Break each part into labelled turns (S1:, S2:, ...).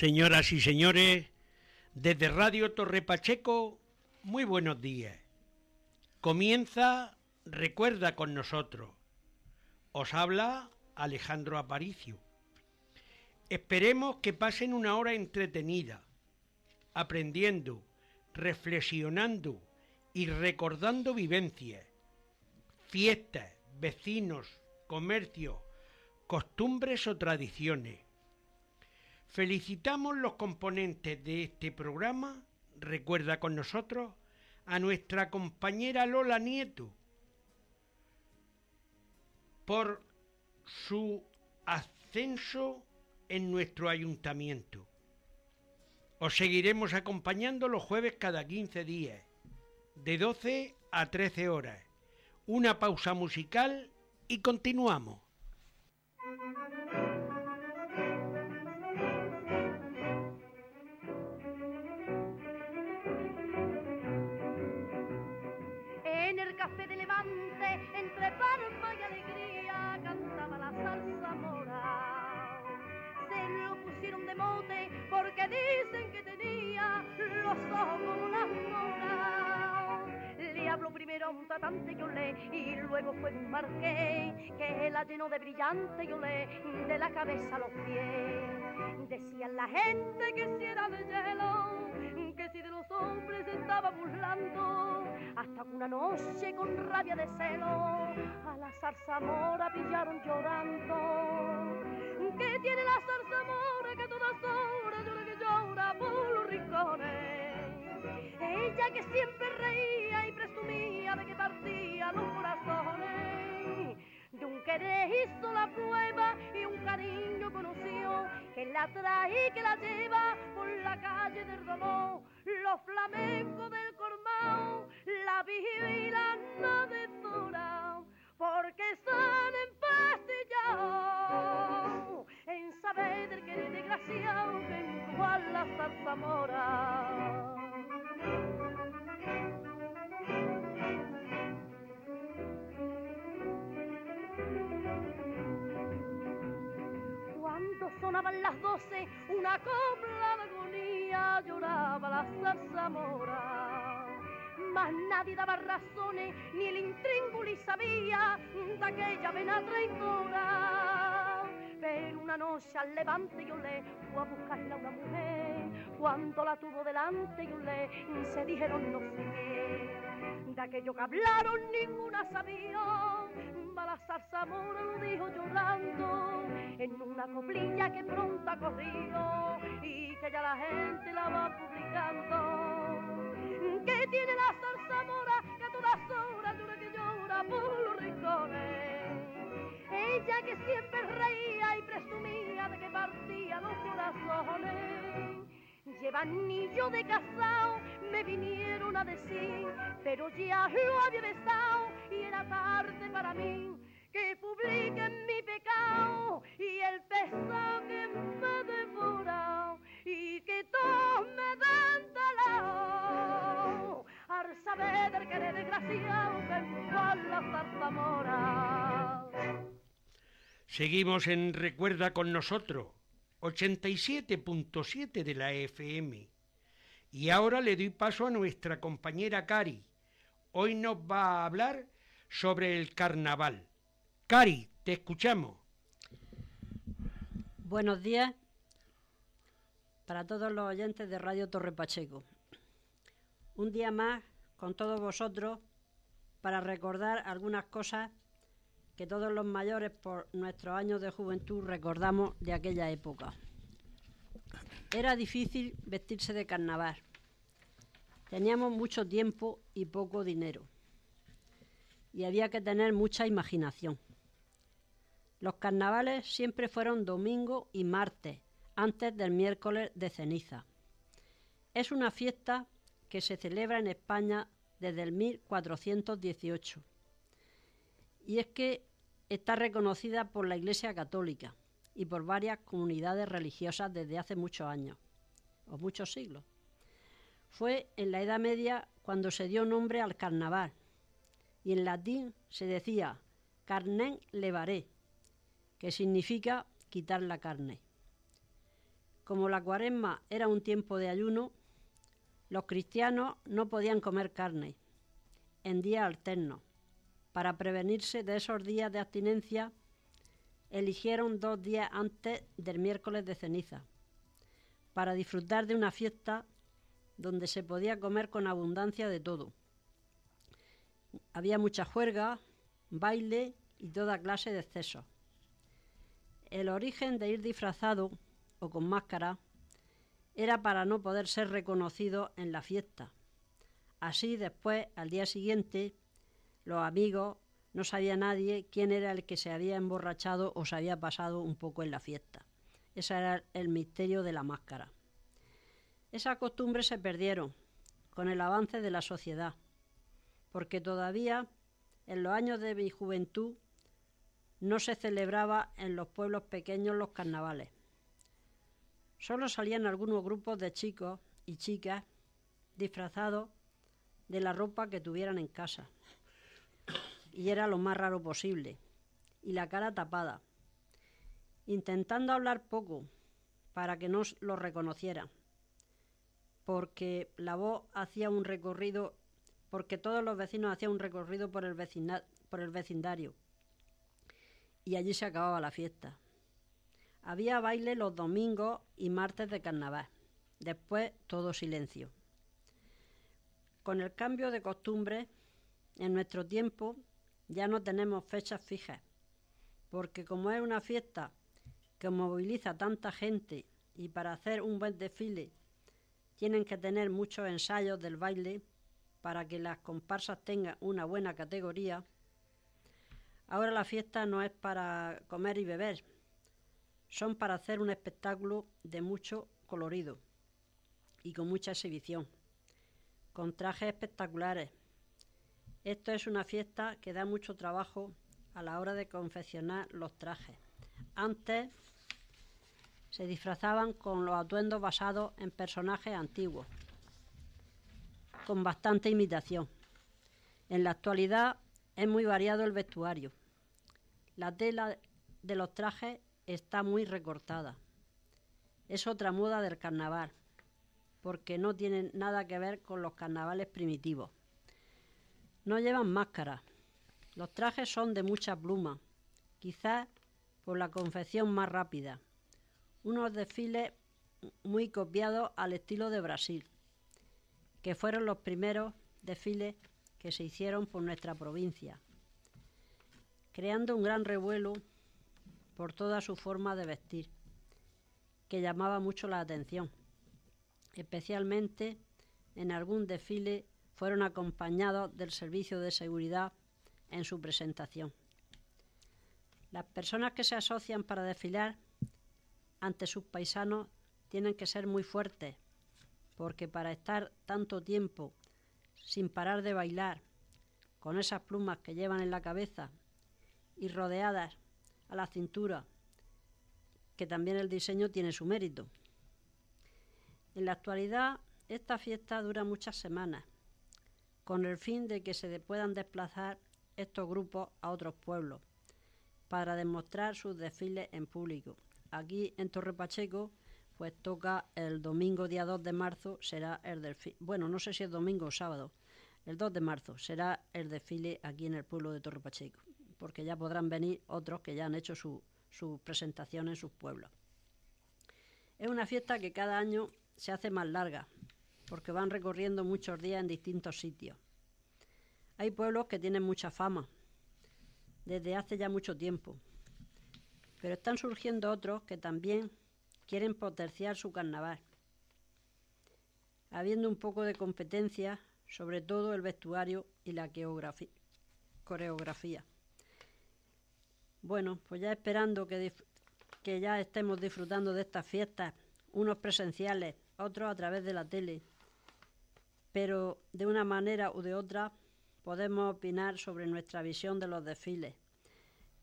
S1: Señoras y señores, desde Radio Torre Pacheco, muy buenos días. Comienza Recuerda con nosotros. Os habla Alejandro Aparicio. Esperemos que pasen una hora entretenida, aprendiendo, reflexionando y recordando vivencias, fiestas, vecinos, comercios, costumbres o tradiciones Felicitamos los componentes de este programa, recuerda con nosotros, a nuestra compañera Lola Nieto por su ascenso en nuestro ayuntamiento. Os seguiremos acompañando los jueves cada 15 días, de 12 a 13 horas. Una pausa musical y continuamos.
S2: Un tratante y luego fue un marqués que la llenó de brillante y olé de la cabeza a los pies. Decían la gente que si era de hielo que si de los hombres estaba burlando, hasta una noche con rabia de celo a la zarzamora pillaron llorando. ¿Qué tiene la zarzamora que todas horas llora llora por? Ella que siempre reía y presumía de que partía los corazones de un querer hizo la prueba y un cariño conoció que la trae y que la lleva por la calle del dolor. Los flamencos del Cormao la vigilan de zona porque están empastillados en saber del querer desgraciado que en la zarzamora. Sonaban las doce, una copla de agonía lloraba la zarzamora. Mas nadie daba razones, ni el intríngulis sabía de aquella vena traidora. Pero una noche al levante yo le fue a buscarla una mujer. Cuando la tuvo delante le se dijeron no sé De aquello que hablaron ninguna sabía la zarzamora lo dijo llorando en una coplilla que pronto ha corrido y que ya la gente la va publicando. ¿Qué tiene la zarzamora que a todas horas llora que llora por los rincones? Ella que siempre reía y presumía de que partía los corazones. Lleva anillo de casado, me vinieron a decir, pero ya lo había besado y era tarde para mí que publiquen mi pecado y el pesado que me devora y que todos me den talao al saber que de desgraciado que en la zarzamora.
S1: Seguimos en Recuerda con nosotros, 87.7 de la FM. Y ahora le doy paso a nuestra compañera Cari. Hoy nos va a hablar sobre el carnaval. Cari, te escuchamos.
S3: Buenos días para todos los oyentes de Radio Torre Pacheco. Un día más con todos vosotros para recordar algunas cosas que todos los mayores por nuestros años de juventud recordamos de aquella época. Era difícil vestirse de carnaval. Teníamos mucho tiempo y poco dinero y había que tener mucha imaginación. Los carnavales siempre fueron domingo y martes, antes del miércoles de ceniza. Es una fiesta que se celebra en España desde el 1418 y es que está reconocida por la Iglesia Católica y por varias comunidades religiosas desde hace muchos años o muchos siglos. Fue en la Edad Media cuando se dio nombre al carnaval y en latín se decía carnen levaré, que significa quitar la carne. Como la cuaresma era un tiempo de ayuno, los cristianos no podían comer carne en días alternos. Para prevenirse de esos días de abstinencia, eligieron dos días antes del miércoles de ceniza, para disfrutar de una fiesta donde se podía comer con abundancia de todo. Había mucha juerga, baile y toda clase de excesos. El origen de ir disfrazado o con máscara era para no poder ser reconocido en la fiesta. Así después, al día siguiente, los amigos no sabía nadie quién era el que se había emborrachado o se había pasado un poco en la fiesta. Ese era el misterio de la máscara. Esas costumbres se perdieron con el avance de la sociedad, porque todavía en los años de mi juventud no se celebraba en los pueblos pequeños los carnavales. Solo salían algunos grupos de chicos y chicas disfrazados de la ropa que tuvieran en casa. Y era lo más raro posible. Y la cara tapada. Intentando hablar poco para que no lo reconocieran. Porque la voz hacía un recorrido, porque todos los vecinos hacían un recorrido por el, por el vecindario. Y allí se acababa la fiesta. Había baile los domingos y martes de carnaval. Después todo silencio. Con el cambio de costumbre, en nuestro tiempo ya no tenemos fechas fijas, porque como es una fiesta que moviliza tanta gente y para hacer un buen desfile tienen que tener muchos ensayos del baile para que las comparsas tengan una buena categoría, ahora la fiesta no es para comer y beber, son para hacer un espectáculo de mucho colorido y con mucha exhibición, con trajes espectaculares. Esto es una fiesta que da mucho trabajo a la hora de confeccionar los trajes. Antes se disfrazaban con los atuendos basados en personajes antiguos, con bastante imitación. En la actualidad es muy variado el vestuario. La tela de los trajes está muy recortada. Es otra moda del carnaval, porque no tiene nada que ver con los carnavales primitivos. No llevan máscara. Los trajes son de mucha pluma, quizás por la confección más rápida. Unos desfiles muy copiados al estilo de Brasil, que fueron los primeros desfiles que se hicieron por nuestra provincia, creando un gran revuelo por toda su forma de vestir, que llamaba mucho la atención. Especialmente en algún desfile fueron acompañados del servicio de seguridad en su presentación. Las personas que se asocian para desfilar ante sus paisanos tienen que ser muy fuertes, porque para estar tanto tiempo sin parar de bailar, con esas plumas que llevan en la cabeza y rodeadas a la cintura, que también el diseño tiene su mérito. En la actualidad, esta fiesta dura muchas semanas, con el fin de que se puedan desplazar estos grupos a otros pueblos para demostrar sus desfiles en público. Aquí en Torre Pacheco, pues toca el domingo día 2 de marzo, será el desfile, bueno, no sé si es domingo o sábado, el 2 de marzo será el desfile aquí en el pueblo de Torre Pacheco porque ya podrán venir otros que ya han hecho su, presentación en sus pueblos. Es una fiesta que cada año se hace más larga, porque van recorriendo muchos días en distintos sitios. Hay pueblos que tienen mucha fama, desde hace ya mucho tiempo, pero están surgiendo otros que también quieren potenciar su carnaval, habiendo un poco de competencia, sobre todo el vestuario y la coreografía. Bueno, pues ya esperando que, ya estemos disfrutando de estas fiestas, unos presenciales, otros a través de la tele, pero de una manera u de otra podemos opinar sobre nuestra visión de los desfiles.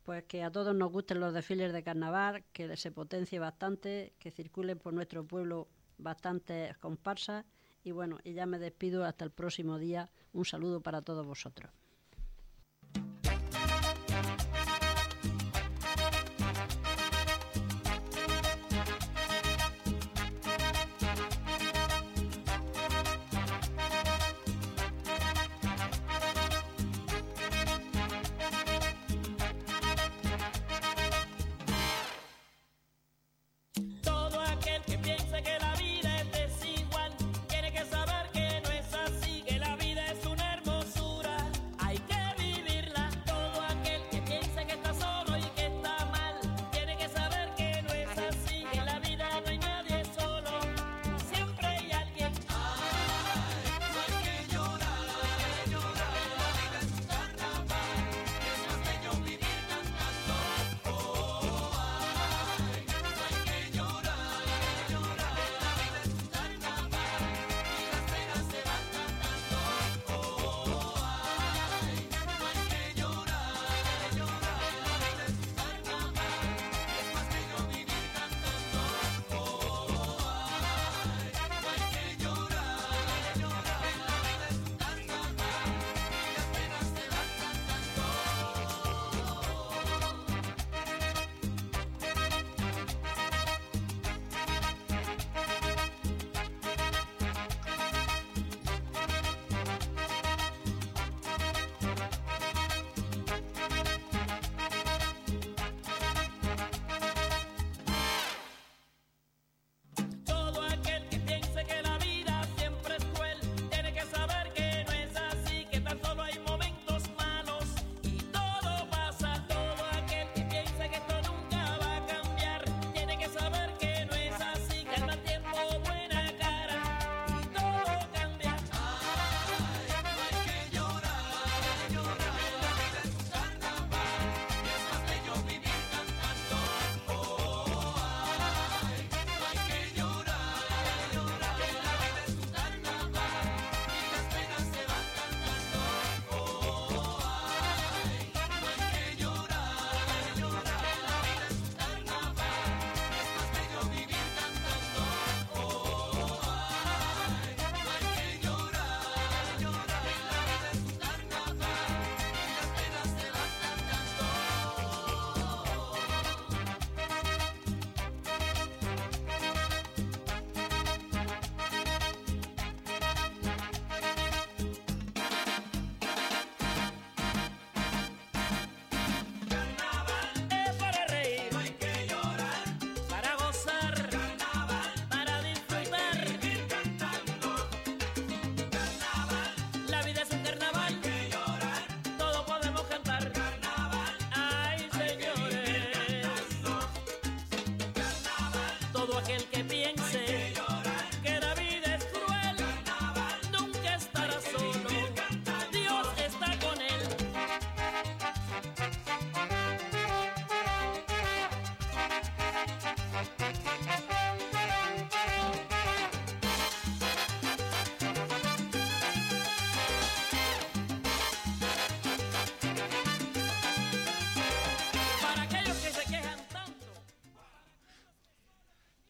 S3: Pues que a todos nos gusten los desfiles de carnaval, que se potencie bastante, que circulen por nuestro pueblo bastantes comparsas. Y bueno, y ya me despido hasta el próximo día. Un saludo para todos vosotros.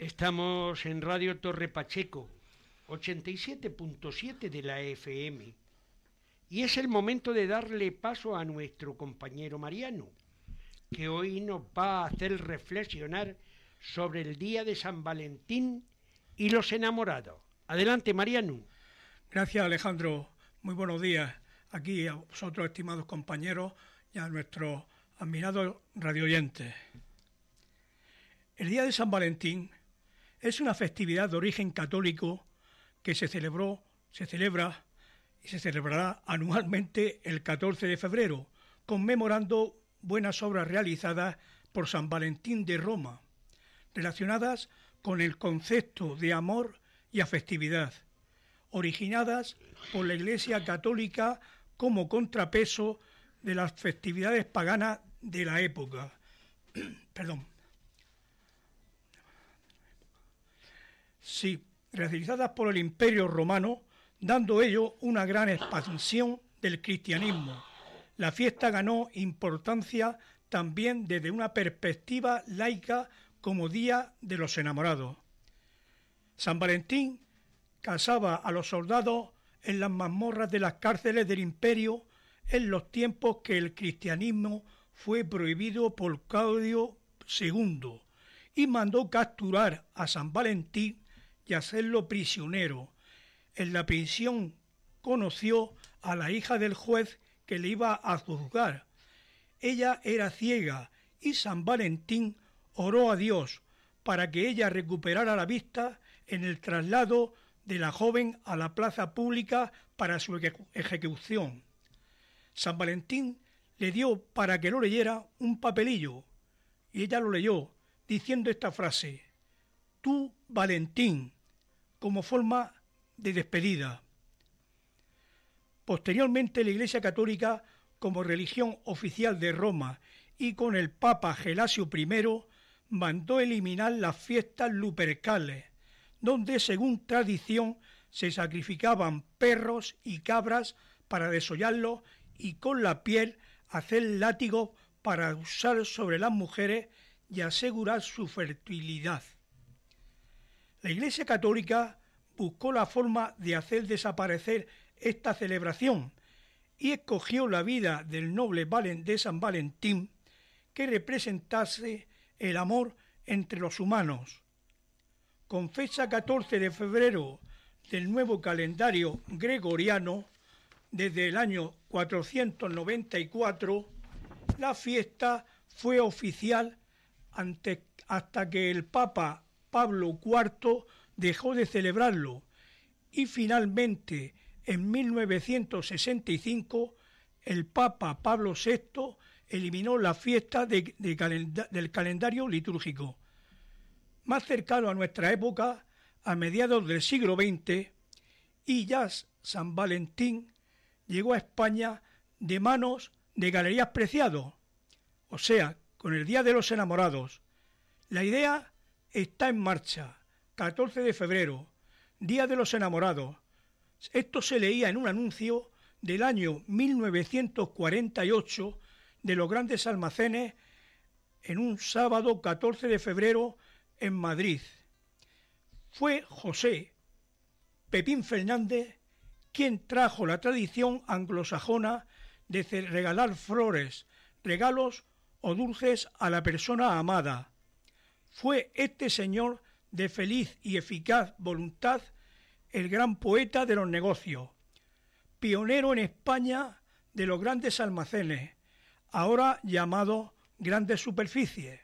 S1: Estamos en Radio Torre Pacheco, 87.7 de la FM. Y es el momento de darle paso a nuestro compañero Mariano, que hoy nos va a hacer reflexionar sobre el día de San Valentín y los enamorados. Adelante, Mariano.
S4: Gracias, Alejandro. Muy buenos días aquí a vosotros, estimados compañeros, y a nuestros admirados radioyentes. El día de San Valentín es una festividad de origen católico que se celebró, se celebra y se celebrará anualmente el 14 de febrero, conmemorando buenas obras realizadas por San Valentín de Roma, relacionadas con el concepto de amor y afectividad, originadas por la Iglesia Católica como contrapeso de las festividades paganas de la época. Perdón. Sí, realizadas por el Imperio Romano, dando ello una gran expansión del cristianismo. La fiesta ganó importancia también desde una perspectiva laica como Día de los Enamorados. San Valentín casaba a los soldados en las mazmorras de las cárceles del imperio en los tiempos que el cristianismo fue prohibido por Claudio II y mandó capturar a San Valentín y hacerlo prisionero. En la prisión conoció a la hija del juez que le iba a juzgar. Ella era ciega y San Valentín oró a Dios para que ella recuperara la vista en el traslado de la joven a la plaza pública para su ejecución. San Valentín le dio para que lo leyera un papelillo y ella lo leyó diciendo esta frase, Tú, Valentín, como forma de despedida. Posteriormente la Iglesia Católica, como religión oficial de Roma y con el Papa Gelasio I, mandó eliminar las fiestas lupercales, donde según tradición se sacrificaban perros y cabras para desollarlos y con la piel hacer látigos para usar sobre las mujeres y asegurar su fertilidad. La Iglesia Católica buscó la forma de hacer desaparecer esta celebración y escogió la vida del noble de San Valentín que representase el amor entre los humanos. Con fecha 14 de febrero del nuevo calendario gregoriano, desde el año 494, la fiesta fue oficial hasta que el Papa Pablo IV dejó de celebrarlo y finalmente en 1965 el Papa Pablo VI eliminó la fiesta del calendario litúrgico más cercano a nuestra época, a mediados del siglo XX, y ya San Valentín llegó a España de manos de Galerías Preciado, o sea, con el Día de los Enamorados. La idea está en marcha, 14 de febrero, Día de los Enamorados. Esto se leía en un anuncio del año 1948 de los grandes almacenes en un sábado 14 de febrero en Madrid. Fue José Pepín Fernández quien trajo la tradición anglosajona de regalar flores, regalos o dulces a la persona amada. Fue este señor de feliz y eficaz voluntad el gran poeta de los negocios, pionero en España de los grandes almacenes, ahora llamados grandes superficies.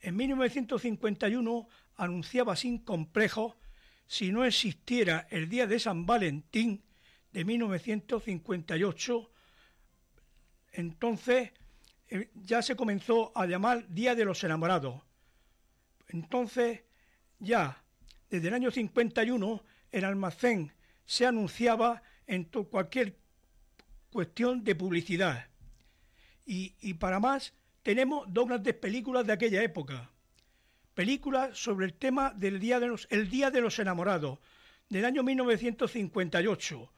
S4: En 1951 anunciaba sin complejo si no existiera el día de San Valentín de 1958, entonces eh, ya se comenzó a llamar Día de los Enamorados. Entonces ya desde el año 51 el almacén se anunciaba en cualquier cuestión de publicidad. Y, y para más, tenemos dos grandes películas de aquella época. Películas sobre el tema del Día de los, el Día de los Enamorados, del año 1958.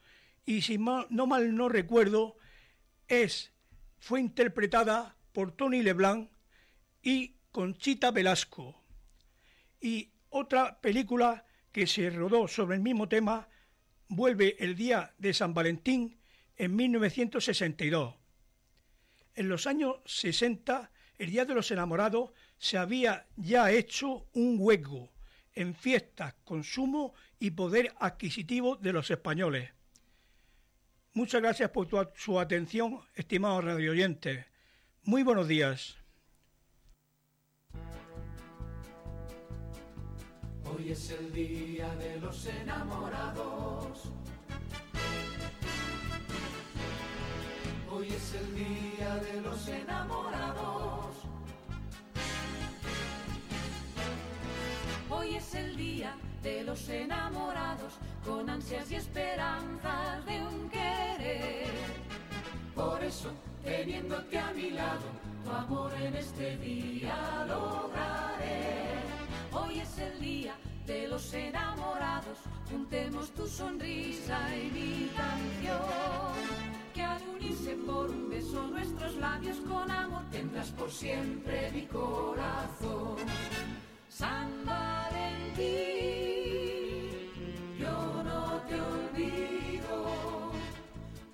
S4: Y si no mal no recuerdo, es, fue interpretada por Tony Leblanc y Conchita Velasco. Y Otra película que se rodó sobre el mismo tema vuelve el día de San Valentín en 1962. En los años 60, el Día de los Enamorados se había ya hecho un hueco en fiestas, consumo y poder adquisitivo de los españoles. Muchas gracias por su atención, estimados radioyentes. Muy buenos días.
S5: Hoy es el día de los enamorados. Hoy es el día de los enamorados. Hoy es el día de los enamorados con ansias y esperanzas de un querer. Por eso, teniéndote a mi lado, tu amor en este día lograré. Hoy es el día de los enamorados, juntemos tu sonrisa y mi canción. Que al unirse por un beso nuestros labios con amor tendrás por siempre mi corazón. San Valentín, yo no te olvido,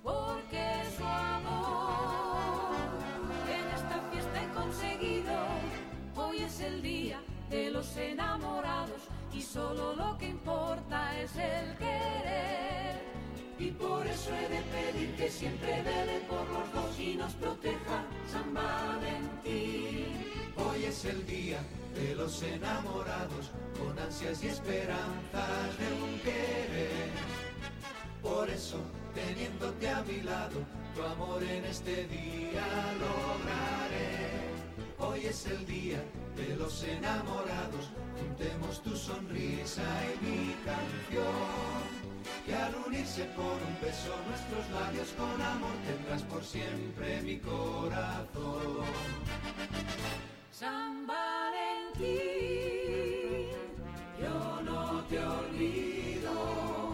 S5: porque su amor en esta fiesta he conseguido. Hoy es el día de los enamorados y solo lo que importa es el querer. Y por eso he de pedir que siempre vele por los dos y nos proteja San Valentín. Hoy es el día de los enamorados, con ansias y esperanzas de un querer. Por eso, teniéndote a mi lado, tu amor en este día lograré. Hoy es el día de los enamorados, juntemos tu sonrisa y mi canción. Y al unirse por un beso nuestros labios con amor tendrás por siempre mi corazón. San Valentín, yo no te olvido,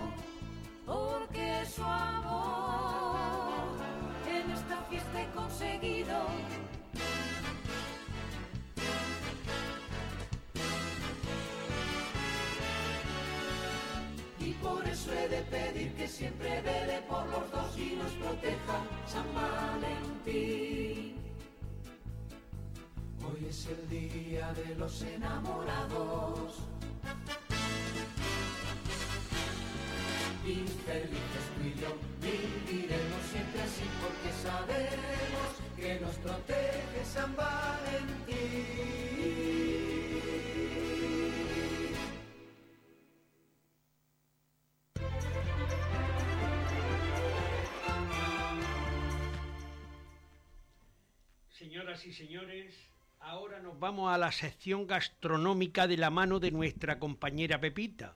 S5: porque su amor en esta fiesta he conseguido. Por los dos y nos proteja San Valentín. Hoy es el día de los enamorados. Y felices tú y yo viviremos siempre así porque sabemos que nos protege San Valentín.
S1: Señoras y señores, ahora nos vamos a la sección gastronómica de la mano de nuestra compañera Pepita.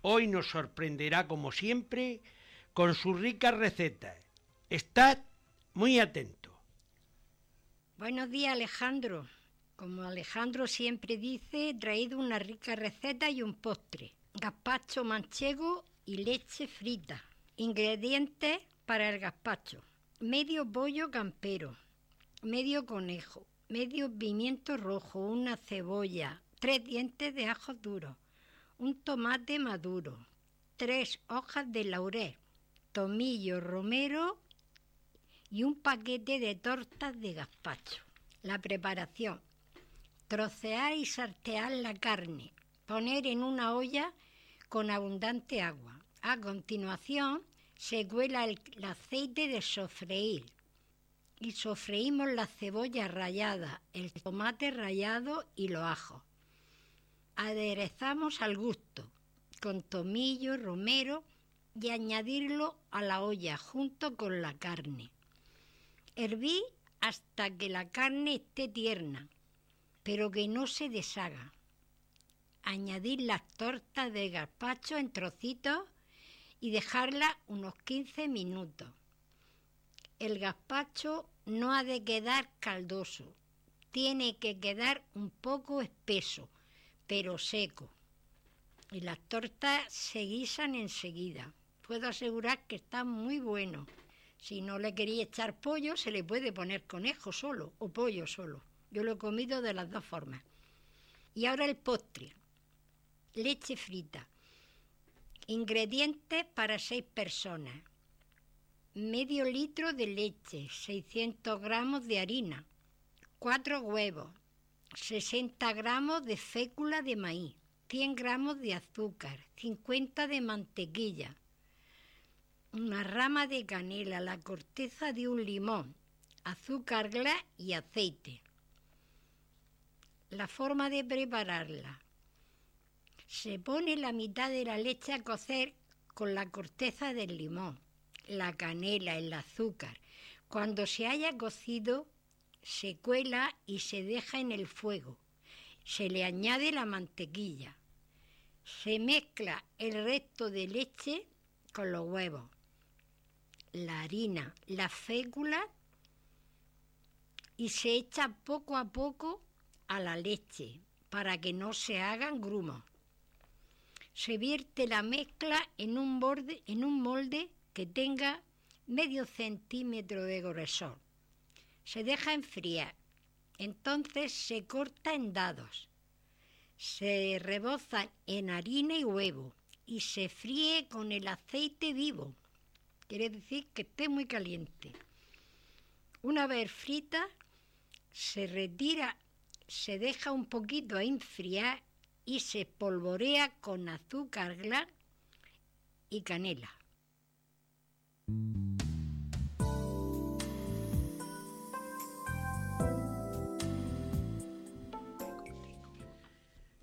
S1: Hoy nos sorprenderá, como siempre, con sus ricas recetas. Estad muy atentos.
S6: Buenos días, Alejandro. Como Alejandro siempre dice, he traído una rica receta y un postre. Gazpacho manchego y leche frita. Ingredientes para el gazpacho. Medio pollo campero, medio conejo, medio pimiento rojo, una cebolla, tres dientes de ajo duro, un tomate maduro, tres hojas de laurel, tomillo romero y un paquete de tortas de gazpacho. La preparación. Trocear y sartear la carne. Poner en una olla con abundante agua. A continuación, se cuela el, el aceite de sofreír y sofreímos la cebolla rallada, el tomate rallado y los ajos. Aderezamos al gusto con tomillo, romero y añadirlo a la olla junto con la carne. Herví hasta que la carne esté tierna, pero que no se deshaga. Añadir las tortas de gazpacho en trocitos y dejarla unos 15 minutos. El gazpacho no ha de quedar caldoso, tiene que quedar un poco espeso, pero seco. Y las tortas se guisan enseguida. Puedo asegurar que están muy buenos. Si no le quería echar pollo, se le puede poner conejo solo o pollo solo. Yo lo he comido de las dos formas. Y ahora el postre. leche frita. Ingredientes para seis personas. Medio litro de leche, 600 gramos de harina, 4 huevos, 60 gramos de fécula de maíz, 100 gramos de azúcar, 50 de mantequilla, una rama de canela, la corteza de un limón, azúcar glass y aceite. La forma de prepararla. Se pone la mitad de la leche a cocer con la corteza del limón, la canela, el azúcar. Cuando se haya cocido, se cuela y se deja en el fuego. Se le añade la mantequilla. Se mezcla el resto de leche con los huevos, la harina, la fécula y se echa poco a poco a la leche para que no se hagan grumos. Se vierte la mezcla en un, borde, en un molde que tenga medio centímetro de grosor. Se deja enfriar. Entonces se corta en dados. Se rebozan en harina y huevo y se fríe con el aceite vivo. Quiere decir que esté muy caliente. Una vez frita, se retira, se deja un poquito a enfriar y se polvorea con azúcar glass y canela.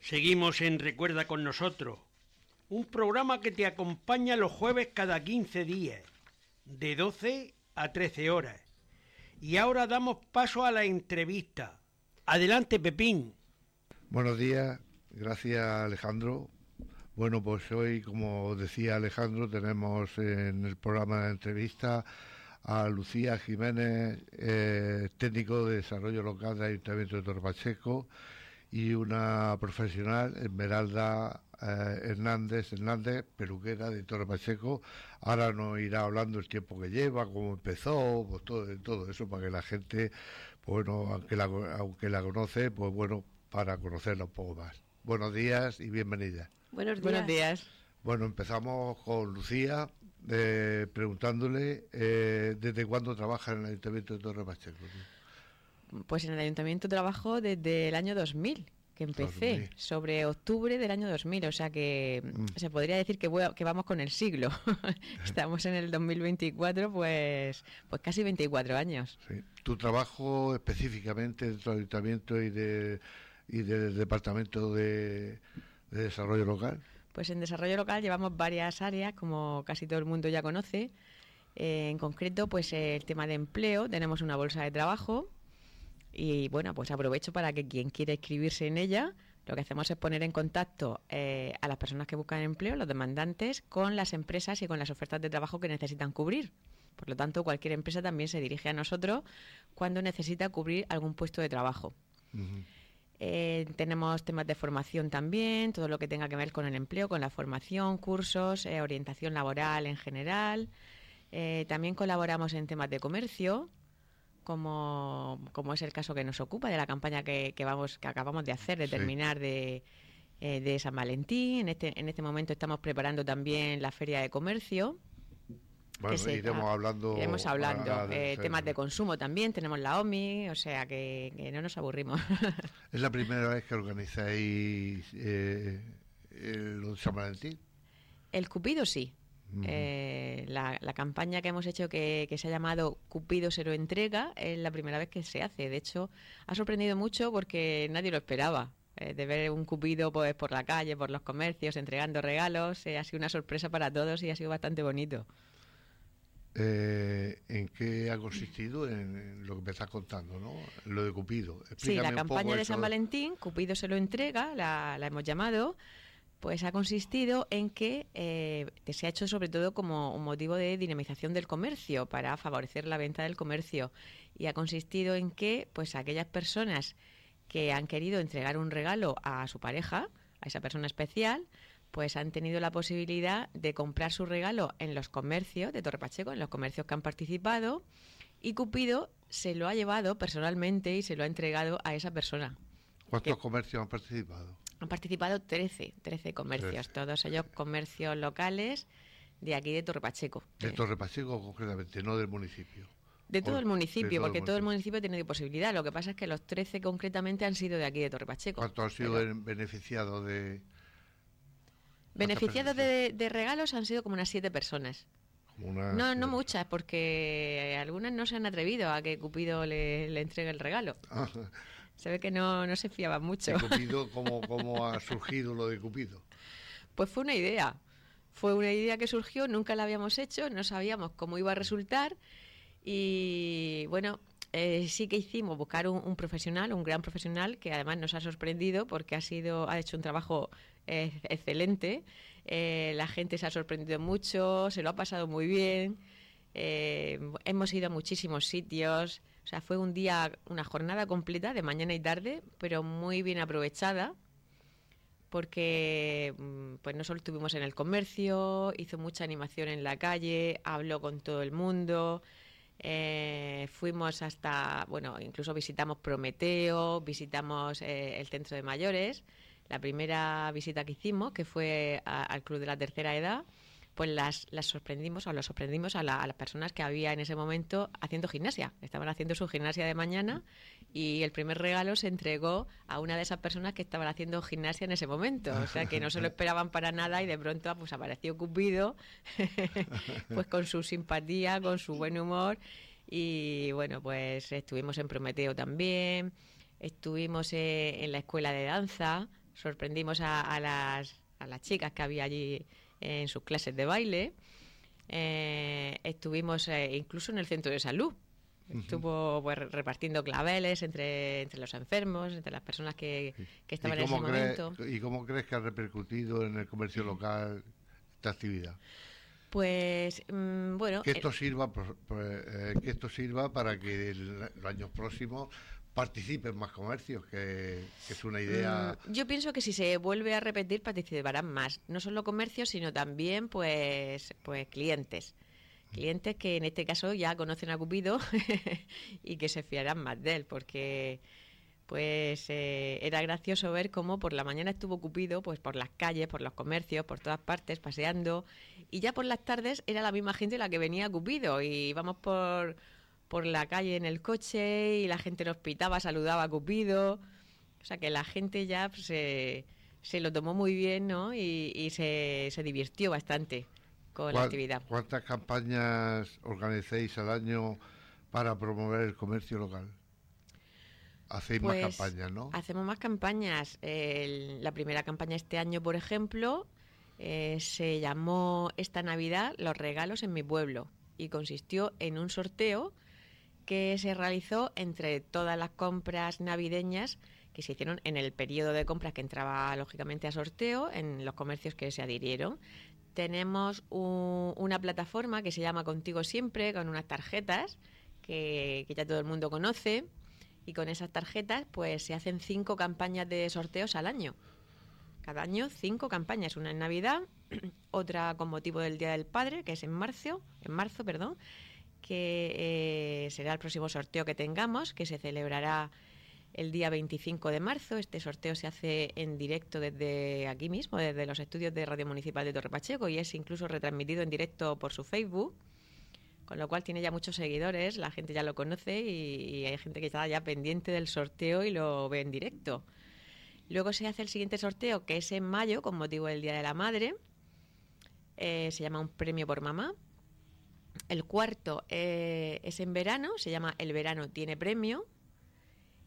S1: Seguimos en Recuerda con nosotros, un programa que te acompaña los jueves cada 15 días, de 12 a 13 horas. Y ahora damos paso a la entrevista. Adelante, Pepín.
S7: Buenos días, gracias Alejandro. Bueno, pues hoy, como decía Alejandro, tenemos en el programa de entrevista a Lucía Jiménez, eh, técnico de desarrollo local del Ayuntamiento de Torre Pacheco, y una profesional, Esmeralda eh, Hernández Hernández, peluquera de Torre Pacheco. Ahora nos irá hablando el tiempo que lleva, cómo empezó, pues todo, todo eso para que la gente, pues bueno, aunque la, aunque la conoce, pues bueno, para conocerla un poco más. Buenos días y bienvenida.
S3: Buenos días.
S8: Buenos días.
S7: Bueno, empezamos con Lucía, eh, preguntándole eh, desde cuándo trabaja en el Ayuntamiento de Torre Pacheco.
S8: Pues en el ayuntamiento trabajo desde el año 2000, que empecé,
S7: 2000.
S8: sobre octubre del año 2000, o sea que
S7: Mm.
S8: se podría decir que, voy a- que vamos con el siglo. Estamos en el 2024, pues, pues casi 24 años.
S7: Sí. Tu trabajo específicamente dentro del ayuntamiento y, de, y del departamento de, de desarrollo local.
S8: Pues en desarrollo local llevamos varias áreas, como casi todo el mundo ya conoce. Eh, en concreto, pues el tema de empleo, tenemos una bolsa de trabajo y bueno, pues aprovecho para que quien quiera inscribirse en ella, lo que hacemos es poner en contacto eh, a las personas que buscan empleo, los demandantes, con las empresas y con las ofertas de trabajo que necesitan cubrir. Por lo tanto, cualquier empresa también se dirige a nosotros cuando necesita cubrir algún puesto de trabajo. Eh, tenemos temas de formación también, todo lo que tenga que ver con el empleo, con la formación, cursos, eh, orientación laboral en general. Eh, también colaboramos en temas de comercio, como, como es el caso que nos ocupa de la campaña que, que vamos, que acabamos de hacer, de
S7: Sí.
S8: terminar de, eh, de San Valentín. En este, en este momento estamos preparando también la feria de comercio.
S7: Bueno, iremos hablando.
S8: Iremos hablando. Eh, temas de consumo también, tenemos la OMI, o sea que, que no nos aburrimos.
S7: Es la primera vez que organizáis eh, el San Valentín.
S8: El Cupido sí. Eh, la, la campaña que hemos hecho que, que se ha llamado Cupido se lo entrega es la primera vez que se hace. De hecho, ha sorprendido mucho porque nadie lo esperaba. Eh, de ver un Cupido pues, por la calle, por los comercios, entregando regalos, eh, ha sido una sorpresa para todos y ha sido bastante bonito.
S7: Eh, ¿En qué ha consistido? En, lo que me estás contando, ¿no? Lo de Cupido.
S8: Sí, la
S7: Explícame
S8: campaña de San Valentín, Cupido se lo entrega, la, la hemos llamado, pues ha consistido en que eh, que se ha hecho sobre todo como un motivo de dinamización del comercio, para favorecer la venta del comercio. Y ha consistido en que pues aquellas personas que han querido entregar un regalo a su pareja, a esa persona especial, pues han tenido la posibilidad de comprar su regalo en los comercios de Torre Pacheco, en los comercios que han participado, y Cupido se lo ha llevado personalmente y se lo ha entregado a esa persona.
S7: ¿Cuántos
S8: que-
S7: comercios han participado?
S8: Han participado 13, 13 comercios, todos ellos comercios locales de aquí de Torre Pacheco.
S7: De
S8: Eh,
S7: Torre Pacheco concretamente, no del municipio.
S8: de todo
S7: o-
S8: el municipio,
S7: todo el
S8: porque todo el municipio tiene posibilidad. Lo que pasa es que los 13 concretamente han sido de aquí de Torre Pacheco.
S7: ¿Cuántos han sido
S8: Pero
S7: beneficiados de
S8: beneficiados
S7: personas
S8: de, de regalos han sido como unas 7 personas.
S7: una
S8: No, no muchas, porque algunas no se han atrevido a que Cupido le, le entregue el regalo.
S7: Ah,
S8: Se ve que no, no se fiaban mucho.
S7: ¿y Cupido, ¿cómo, ¿Cómo ha surgido lo de Cupido?
S8: Pues fue una idea. Fue una idea que surgió, nunca la habíamos hecho, no sabíamos cómo iba a resultar y bueno, eh, sí que hicimos buscar un, un profesional, un gran profesional que además nos ha sorprendido porque ha sido, ha hecho un trabajo excelente. Eh, la gente se ha sorprendido mucho, se lo ha pasado muy bien. eh, hemos ido a muchísimos sitios. O sea, fue un día, una jornada completa de mañana y tarde, pero muy bien aprovechada porque mm, pues no solo estuvimos en el comercio, hizo mucha animación en la calle, habló con todo el mundo, eh, fuimos hasta, bueno, incluso visitamos Prometeo, visitamos eh, el centro de mayores. La primera visita que hicimos, que fue a- al Club de la Tercera Edad, pues las, las sorprendimos o los sorprendimos a, la- a las personas que había en ese momento haciendo gimnasia. Estaban haciendo su gimnasia de mañana y el primer regalo se entregó a una de esas personas que estaban haciendo gimnasia en ese momento. O sea, que no se lo esperaban para nada y de pronto pues apareció Cupido, pues con su simpatía, con su buen humor. Y bueno, pues estuvimos en Prometeo también, estuvimos eh, en la escuela de danza, sorprendimos a las, a las chicas que había allí en sus clases de baile. Eh, estuvimos eh, incluso en el centro de salud. Estuvo pues, repartiendo claveles entre, entre los enfermos, entre las personas que, que estaban
S7: ¿Y
S8: en ese
S7: crees,
S8: momento.
S7: ¿Y cómo crees que ha repercutido en el comercio local esta actividad?
S8: Pues mm, bueno,
S7: Que
S8: eh,
S7: esto sirva, por- por, eh, que esto sirva para que el- los años próximos participen más comercios, que, es una idea.
S8: Mm, Yo pienso que si se vuelve a repetir participarán más, no solo comercios, sino también pues pues clientes. Clientes que en este caso ya conocen a Cupido y que se fiarán más de él, porque pues eh, era gracioso ver cómo por la mañana estuvo Cupido pues por las calles, por los comercios, por todas partes, paseando, y ya por las tardes era la misma gente la que venía Cupido, y íbamos por, por la calle en el coche y la gente nos pitaba, saludaba a Cupido. O sea que la gente ya pues, se, se lo tomó muy bien, ¿no? Y, y se, se divirtió bastante con la
S7: ¿Cuál-
S8: actividad.
S7: ¿Cuántas campañas organizáis al año para promover el comercio local? Hacéis más
S8: Pues,
S7: campañas, ¿no?
S8: Hacemos más campañas. El- la primera campaña este año, por ejemplo, eh, se llamó esta Navidad Los regalos en mi pueblo y consistió en un sorteo que se realizó entre todas las compras navideñas que se hicieron en el periodo de compras que entraba lógicamente a sorteo en los comercios que se adhirieron. Tenemos un- una plataforma que se llama Contigo Siempre con unas tarjetas que, que ya todo el mundo conoce y con esas tarjetas pues se hacen cinco campañas de sorteos al año. Cada año cinco campañas, una en Navidad, otra con motivo del Día del Padre, que es en marzo, en marzo, perdón, que eh, será el próximo sorteo que tengamos, que se celebrará el día 25 de marzo. Este sorteo se hace en directo desde aquí mismo, desde los estudios de Radio Municipal de Torre Pacheco y es incluso retransmitido en directo por su Facebook, con lo cual tiene ya muchos seguidores, la gente ya lo conoce y, hay gente que está ya pendiente del sorteo y lo ve en directo. Luego se hace el siguiente sorteo, que es en mayo, con motivo del Día de la Madre. Eh, se llama un premio por mamá. El cuarto eh, es en verano, se llama El verano tiene premio.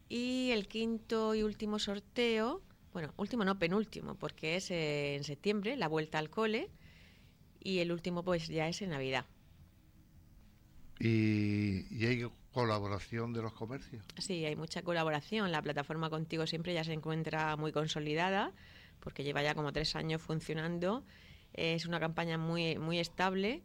S8: Y el quinto y último sorteo, bueno, último no, penúltimo, porque es eh, en septiembre, la vuelta al cole. Y el último pues ya es en Navidad.
S7: Y, y hay colaboración de los comercios.
S8: Sí, hay mucha colaboración. La plataforma Contigo Siempre ya se encuentra muy consolidada porque lleva ya como tres años funcionando. Es una campaña muy, muy estable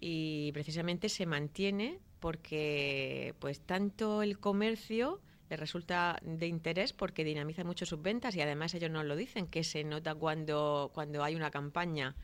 S8: y precisamente se mantiene porque pues tanto el comercio le resulta de interés porque dinamiza mucho sus ventas y además ellos nos lo dicen que se nota cuando, cuando hay una campaña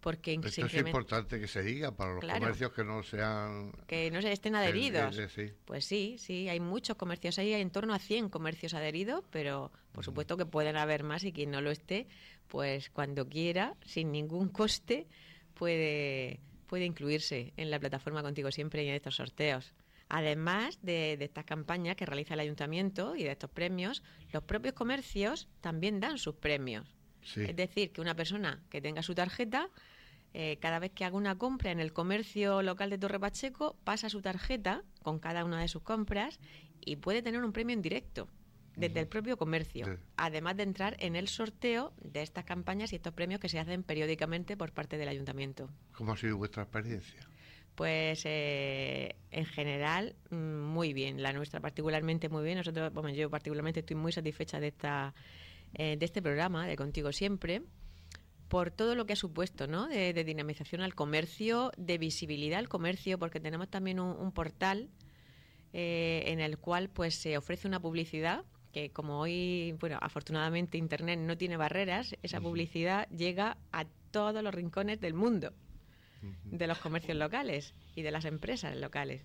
S8: porque se
S7: es importante que se diga para los
S8: Claro.
S7: comercios que no sean...
S8: que no se estén adheridos.
S7: sí.
S8: Pues sí, sí, hay muchos comercios ahí, hay en torno a 100 comercios adheridos, pero por supuesto que pueden haber más y quien no lo esté, pues cuando quiera, sin ningún coste, puede, puede incluirse en la plataforma Contigo Siempre y en estos sorteos. Además de, de estas campañas que realiza el ayuntamiento y de estos premios, los propios comercios también dan sus premios.
S7: Sí.
S8: Es decir, que una persona que tenga su tarjeta, eh, cada vez que haga una compra en el comercio local de Torre Pacheco, pasa su tarjeta con cada una de sus compras y puede tener un premio en directo desde el propio comercio,
S7: Sí.
S8: además de entrar en el sorteo de estas campañas y estos premios que se hacen periódicamente por parte del ayuntamiento.
S7: ¿Cómo ha sido vuestra experiencia?
S8: Pues eh, en general mm, muy bien, la nuestra particularmente muy bien. Nosotros, bueno, yo particularmente estoy muy satisfecha de esta eh, de este programa de Contigo Siempre por todo lo que ha supuesto, ¿no? De, de dinamización al comercio, de visibilidad al comercio, porque tenemos también un, un portal eh, en el cual pues se ofrece una publicidad que como hoy, bueno, afortunadamente Internet no tiene barreras, esa publicidad llega a todos los rincones del mundo de los comercios locales y de las empresas locales.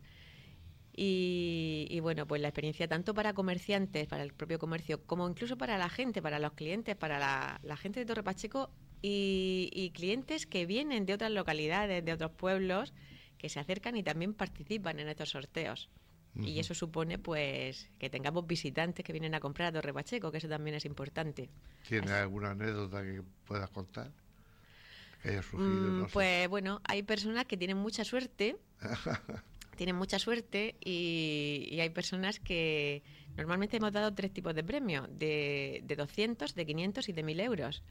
S8: Y, y, bueno, pues la experiencia tanto para comerciantes, para el propio comercio, como incluso para la gente, para los clientes, para la, la gente de Torre Pacheco y, y clientes que vienen de otras localidades, de otros pueblos, que se acercan y también participan en estos sorteos. Y eso supone pues que tengamos visitantes que vienen a comprar a Torre Pacheco, que eso también es importante.
S7: ¿Tienes alguna anécdota que puedas contar? Que haya surgido,
S8: Mm,
S7: no sé.
S8: pues bueno, hay personas que tienen mucha suerte, tienen mucha suerte y, y hay personas que normalmente hemos dado tres tipos de premios, de, de 200, de 500 y de 1000 euros.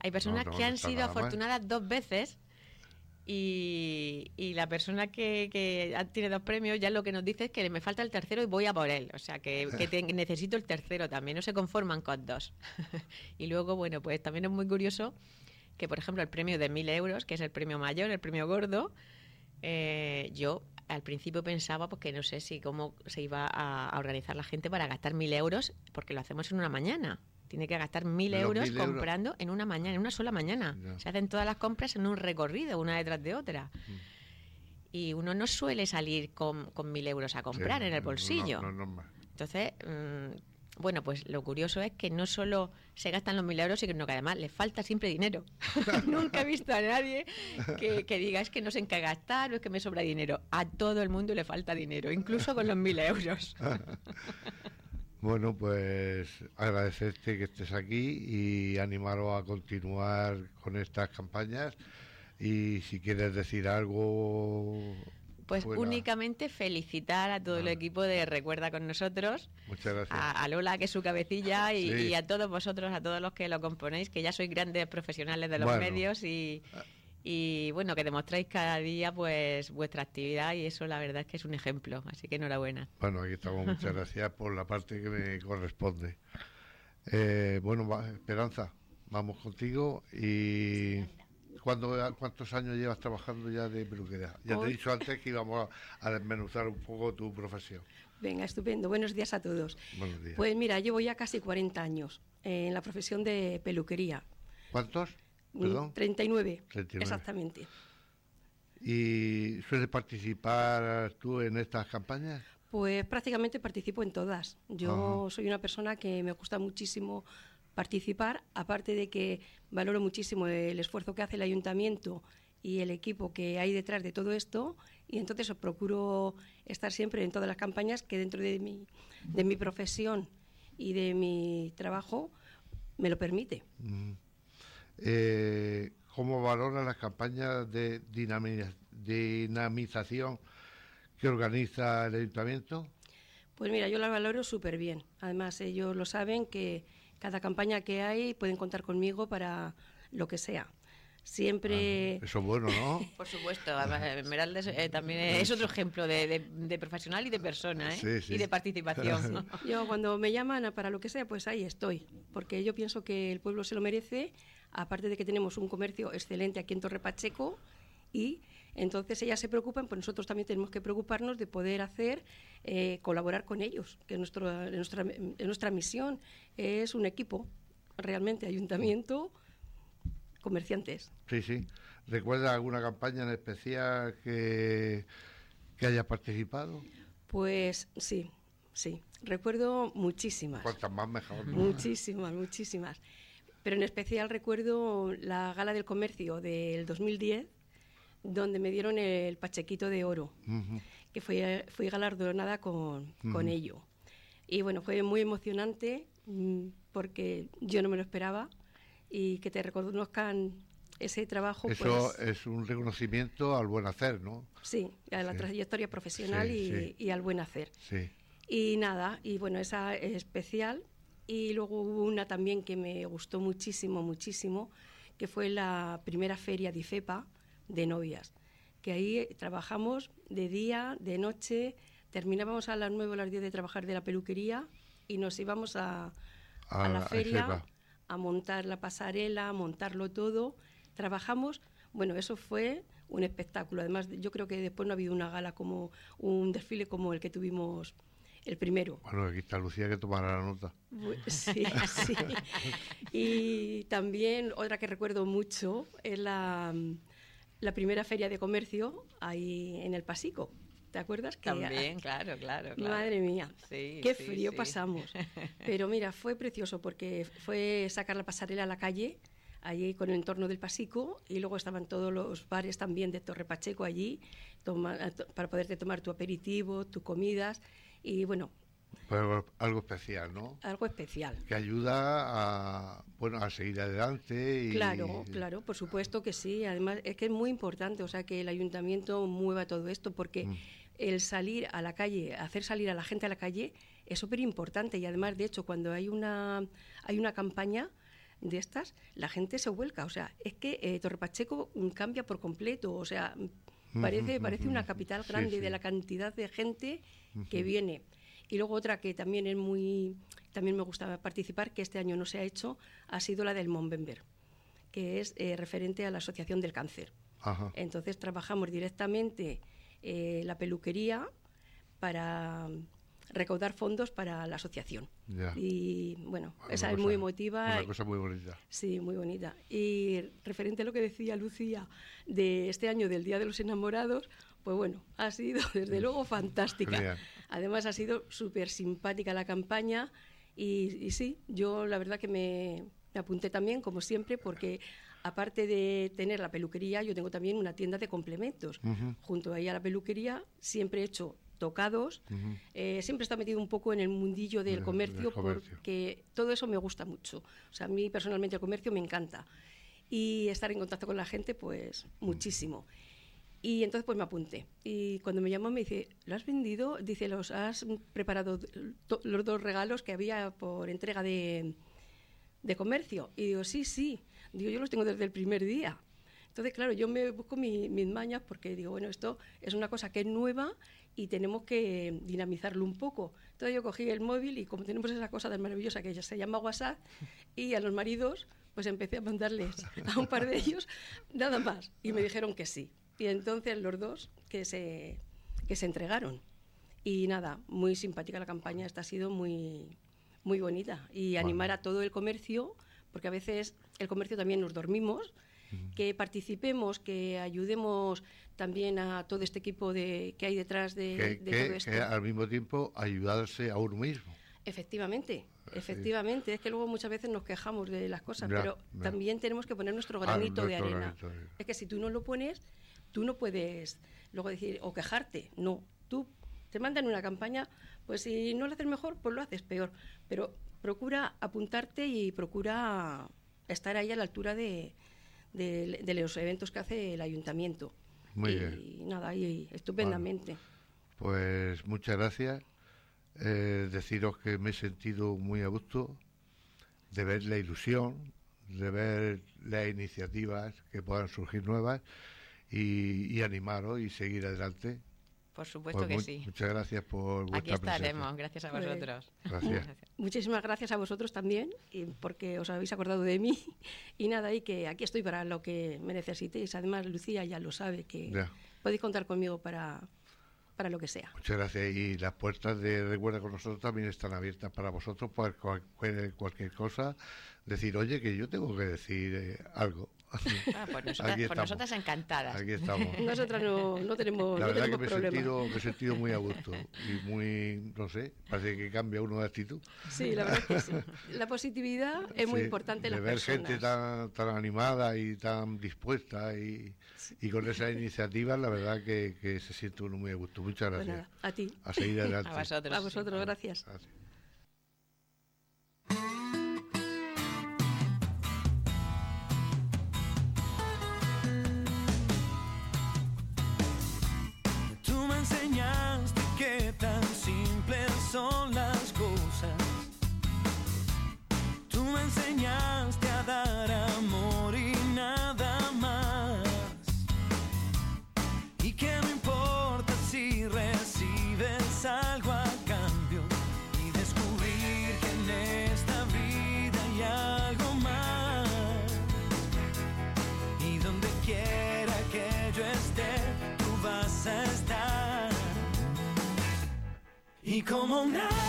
S8: Hay personas
S7: no,
S8: que han sido afortunadas dos veces y, y la persona que, que tiene dos premios ya lo que nos dice es que me falta el tercero y voy a por él. O sea, que, que te- necesito el tercero también, no se conforman con dos. y luego, bueno, pues también es muy curioso que, por ejemplo, el premio de 1.000 euros, que es el premio mayor, el premio gordo, eh, yo al principio pensaba pues, que no sé si cómo se iba a, a organizar la gente para gastar 1.000 euros, porque lo hacemos en una mañana. Tiene que gastar 1.000
S7: Los
S8: euros
S7: 1.000 euros.
S8: comprando en una mañana, en una sola mañana. Se hacen todas las compras en un recorrido, una detrás de otra. Y uno no suele salir con, con 1.000 euros a comprar
S7: Sí,
S8: en el bolsillo.
S7: No, no.
S8: Entonces, mm, bueno, pues lo curioso es que no solo se gastan los mil euros, sino que además les falta siempre dinero. Nunca he visto a nadie que, que diga es que no sé en qué gastar o es que me sobra dinero. A todo el mundo le falta dinero, incluso con los mil euros.
S7: Bueno, pues agradecerte que estés aquí y animaros a continuar con estas campañas. Y si quieres decir algo,
S8: Pues únicamente felicitar a todo el
S7: Ah.
S8: equipo de Recuerda con nosotros,
S7: muchas gracias.
S8: a, a Lola que es su cabecilla y,
S7: Sí.
S8: y a todos vosotros, a todos los que lo componéis, que ya sois grandes profesionales de los
S7: Bueno.
S8: medios y, y bueno, que demostráis cada día pues vuestra actividad y eso la verdad es que es un ejemplo, así que enhorabuena.
S7: Bueno, aquí estamos. Muchas gracias por la parte que me corresponde. Eh, bueno, va, Esperanza, vamos contigo. ¿Y ¿cuándo- cuántos años llevas trabajando ya de peluquería? Ya te he dicho antes que íbamos a, a desmenuzar un poco tu profesión.
S9: Venga, estupendo. Buenos días a todos.
S7: Buenos días.
S9: Pues mira, llevo ya casi 40 años en la profesión de peluquería.
S7: ¿Cuántos?
S9: Mm,
S7: Perdón.
S9: 39,
S7: 39.
S9: exactamente.
S7: ¿Y sueles participar tú en estas campañas?
S9: Pues prácticamente participo en todas. Yo
S7: Ajá.
S9: soy una persona que me gusta muchísimo participar, aparte de que valoro muchísimo el esfuerzo que hace el ayuntamiento y el equipo que hay detrás de todo esto, y entonces procuro estar siempre en todas las campañas que dentro de mi, de mi profesión y de mi trabajo me lo permite.
S7: Mm. Eh, ¿Cómo valoras las campañas de dinami- dinamización que organiza el ayuntamiento?
S9: Pues mira, yo la valoro súper bien. Además, ellos lo saben que cada campaña que hay pueden contar conmigo para lo que sea. Siempre...
S7: Eso es bueno, ¿no?
S8: Por supuesto, además, Esmeralda es, eh, también es otro ejemplo de, de- de profesional y de persona, ¿eh?
S7: Sí, sí.
S8: Y de participación.
S9: Yo cuando me llaman para lo que sea, pues ahí estoy, porque yo pienso que el pueblo se lo merece, aparte de que tenemos un comercio excelente aquí en Torre Pacheco y entonces ellas se preocupan, pues nosotros también tenemos que preocuparnos de poder hacer, eh, colaborar con ellos, que nuestro, nuestra, nuestra misión es un equipo, realmente, ayuntamiento, comerciantes.
S7: Sí, sí. ¿Recuerdas alguna campaña en especial que, que hayas participado?
S9: Pues sí, sí. Recuerdo muchísimas.
S7: Cuantas más mejor. ¿no?
S9: Muchísimas, muchísimas. Pero en especial recuerdo la gala del comercio del 2010, donde me dieron el Pachequito de Oro,
S7: Ujú.
S9: que fui, fui galardonada con, con
S7: Ujú.
S9: ello. Y bueno, fue muy emocionante mm, porque yo no me lo esperaba y que te reconozcan ese trabajo,
S7: Eso
S9: pues
S7: es un reconocimiento al buen hacer, ¿no?
S9: sí, a la
S7: sí.
S9: trayectoria profesional
S7: Sí,
S9: y,
S7: sí.
S9: y al buen hacer.
S7: Sí.
S9: Y nada, y bueno, esa es especial. Y luego hubo una también que me gustó muchísimo, muchísimo, que fue la primera feria de IFEPA de novias. Que ahí trabajamos de día, de noche, terminábamos a las 9 o las 10 de trabajar de la peluquería y nos íbamos a, a
S7: A-
S9: la feria
S7: IFEPA.
S9: a montar la pasarela, a montarlo todo. Trabajamos, bueno, eso fue un espectáculo. Además, yo creo que después no ha habido una gala como un desfile como el que tuvimos el primero.
S7: Bueno, aquí está Lucía que tomará la nota.
S9: Sí, sí. Y también otra que recuerdo mucho es la, la primera feria de comercio ahí en el Pasico. ¿Te acuerdas? Que
S8: También, claro, claro, claro.
S9: Madre mía,
S8: Sí,
S9: qué
S8: sí,
S9: frío
S8: sí.
S9: pasamos. Pero mira, fue precioso porque fue sacar la pasarela a la calle, allí con el entorno del Pasico, y luego estaban todos los bares también de Torre Pacheco allí, toma- to- para poderte tomar tu aperitivo, tus comidas, y bueno,
S7: Pero algo especial, ¿no?
S9: algo especial.
S7: Que ayuda a, bueno, a seguir adelante. Y,
S9: Claro, claro, por supuesto que sí. Además, es que es muy importante, o sea, que el ayuntamiento mueva todo esto, porque
S7: Mm.
S9: el salir a la calle, hacer salir a la gente a la calle, es súper importante. Y además, de hecho, cuando hay una, hay una campaña de estas, la gente se vuelca. O sea, es que eh, Torre Pacheco mm, cambia por completo. O sea, parece, parece una capital
S7: Sí,
S9: grande
S7: sí.
S9: de la cantidad de gente que viene. Y luego otra que también es muy, también me gusta participar, que este año no se ha hecho, ha sido la del Monbember, que es eh, referente a la Asociación del Cáncer.
S7: Ajá.
S9: Entonces trabajamos directamente eh, la peluquería para recaudar fondos para la asociación.
S7: Ya.
S9: Y bueno, esa es
S7: cosa-
S9: muy emotiva.
S7: Una cosa muy bonita.
S9: Sí, muy bonita. Y referente a lo que decía Lucía de este año del Día de los Enamorados, pues bueno, ha sido desde luego fantástica.
S7: Genial.
S9: Además ha sido súper simpática la campaña y, y sí, yo la verdad que me, me apunté también, como siempre, porque aparte de tener la peluquería, yo tengo también una tienda de complementos. Junto ahí a la peluquería siempre he hecho tocados,
S7: Ujú.
S9: eh, siempre está metido un poco en el mundillo del
S7: Del-
S9: comercio,
S7: del comercio.
S9: porque todo eso me gusta mucho. O sea, a mí personalmente el comercio me encanta. Y estar en contacto con la gente, pues muchísimo. Y entonces pues me apunté. Y cuando me llamó me dice, ¿lo has vendido? Dice, ¿los has preparado los dos regalos que había por entrega de, de comercio? Y digo, sí, sí. Digo, yo los tengo desde el primer día. Entonces, claro, yo me busco mi- mis mañas porque digo, bueno, esto es una cosa que es nueva y tenemos que dinamizarlo un poco. Entonces yo cogí el móvil y como tenemos esa cosa tan maravillosa que se llama WhatsApp, y a los maridos pues empecé a mandarles a un par de ellos nada más y me dijeron que sí. Y entonces los dos que se, que se entregaron. Y nada, muy simpática la campaña, esta ha sido muy, muy bonita. Y animar a todo el comercio, porque a veces el comercio también nos dormimos, que participemos, que ayudemos también a todo este equipo de, que hay detrás de,
S7: Que,
S9: de
S7: que-
S9: todo esto.
S7: que al mismo tiempo ayudarse a uno mismo.
S9: Efectivamente, efectivamente. Es que luego muchas veces nos quejamos de las cosas,
S7: Ya,
S9: pero
S7: ya.
S9: también tenemos que poner nuestro
S7: Ah,
S9: granito de
S7: nuestro
S9: arena.
S7: granito de arena.
S9: Es que si tú no lo pones, tú no puedes luego decir o quejarte. No, tú te mandan una campaña, pues si no lo haces mejor, pues lo haces peor. Pero procura apuntarte y procura estar ahí a la altura de, de- de los eventos que hace el ayuntamiento.
S7: Muy
S9: y,
S7: bien.
S9: nada, y estupendamente.
S7: Pues muchas gracias. Eh, deciros que me he sentido muy a gusto de ver la ilusión, de ver las iniciativas que puedan surgir nuevas y, y animaros y seguir adelante.
S8: Por supuesto
S7: Pues
S8: que sí.
S7: Muchas gracias por vuestra
S8: Aquí estaremos,
S7: presencia.
S8: gracias a
S9: Pues,
S8: vosotros.
S7: Gracias.
S9: Muchísimas gracias a vosotros también, y porque os habéis acordado de mí. Y nada, y que aquí estoy para lo que me necesitéis. Además, Lucía ya lo sabe, que
S7: Ya.
S9: podéis contar conmigo para, para lo que sea.
S7: Muchas gracias. Y las puertas de Recuerda con nosotros también están abiertas para vosotros, por cualquier, cualquier cosa. Decir, oye, que yo tengo que decir eh, algo.
S8: Ah, pues nosotras,
S7: Aquí
S8: pues nosotras encantadas.
S7: Aquí estamos.
S9: Nosotras no, no tenemos,
S7: La
S9: no
S7: verdad que
S9: tenemos
S7: me he,
S9: problema.
S7: sentido, me he sentido muy a gusto y muy, no sé, parece que cambia uno de actitud.
S9: Sí, la verdad es que sí. La positividad es muy
S7: Sí,
S9: importante en
S7: de
S9: las
S7: ver
S9: personas.
S7: gente tan, tan animada y tan dispuesta y, y con esa iniciativa, la verdad que, que se siente uno muy a gusto. Muchas
S9: Pues
S7: gracias.
S9: nada, a ti.
S7: A seguir adelante.
S8: A vosotros.
S9: A vosotros, gracias.
S7: Gracias.
S10: Que tan simples son las cosas. Tú me enseñaste a dar Y como un ángel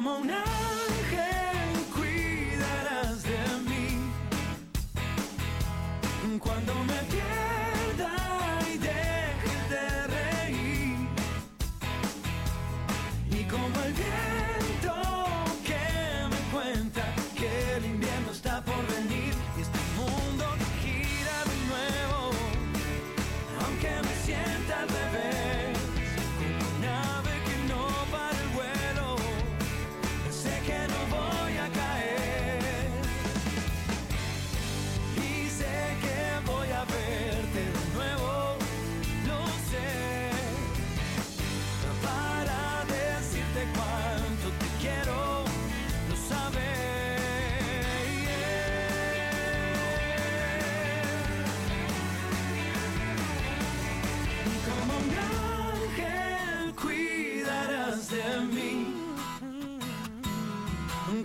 S10: Y como un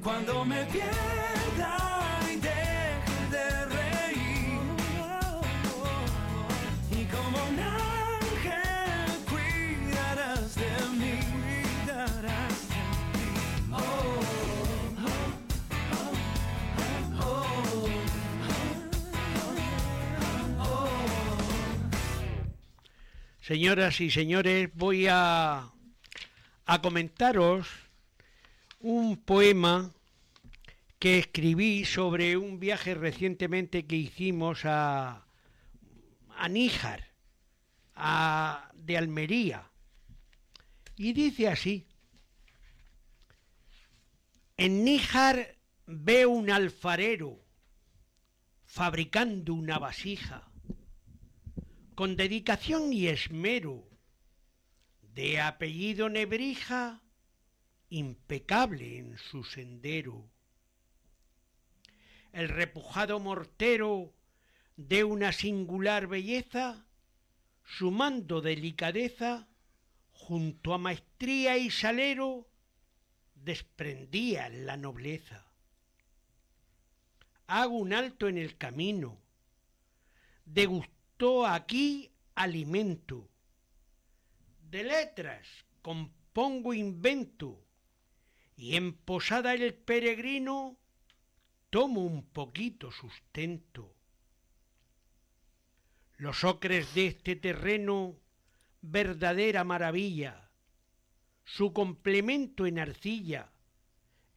S10: cuando me pierda y deje de reír. Y como un ángel cuidarás de mí. Cuidarás de mí. Oh, oh, oh, oh.
S1: Señoras y señores, voy a, a comentaros un poema que escribí sobre un viaje recientemente que hicimos a, a Níjar, a- de Almería. Y dice así, en Níjar veo un alfarero fabricando una vasija con dedicación y esmero, de apellido Nebrija, impecable en su sendero. El repujado mortero de una singular belleza, sumando delicadeza, junto a maestría y salero, desprendía la nobleza. Hago un alto en el camino, degustó aquí alimento. De letras compongo invento, y en posada el peregrino tomo un poquito sustento. Los ocres de este terreno, verdadera maravilla. Su complemento en arcilla.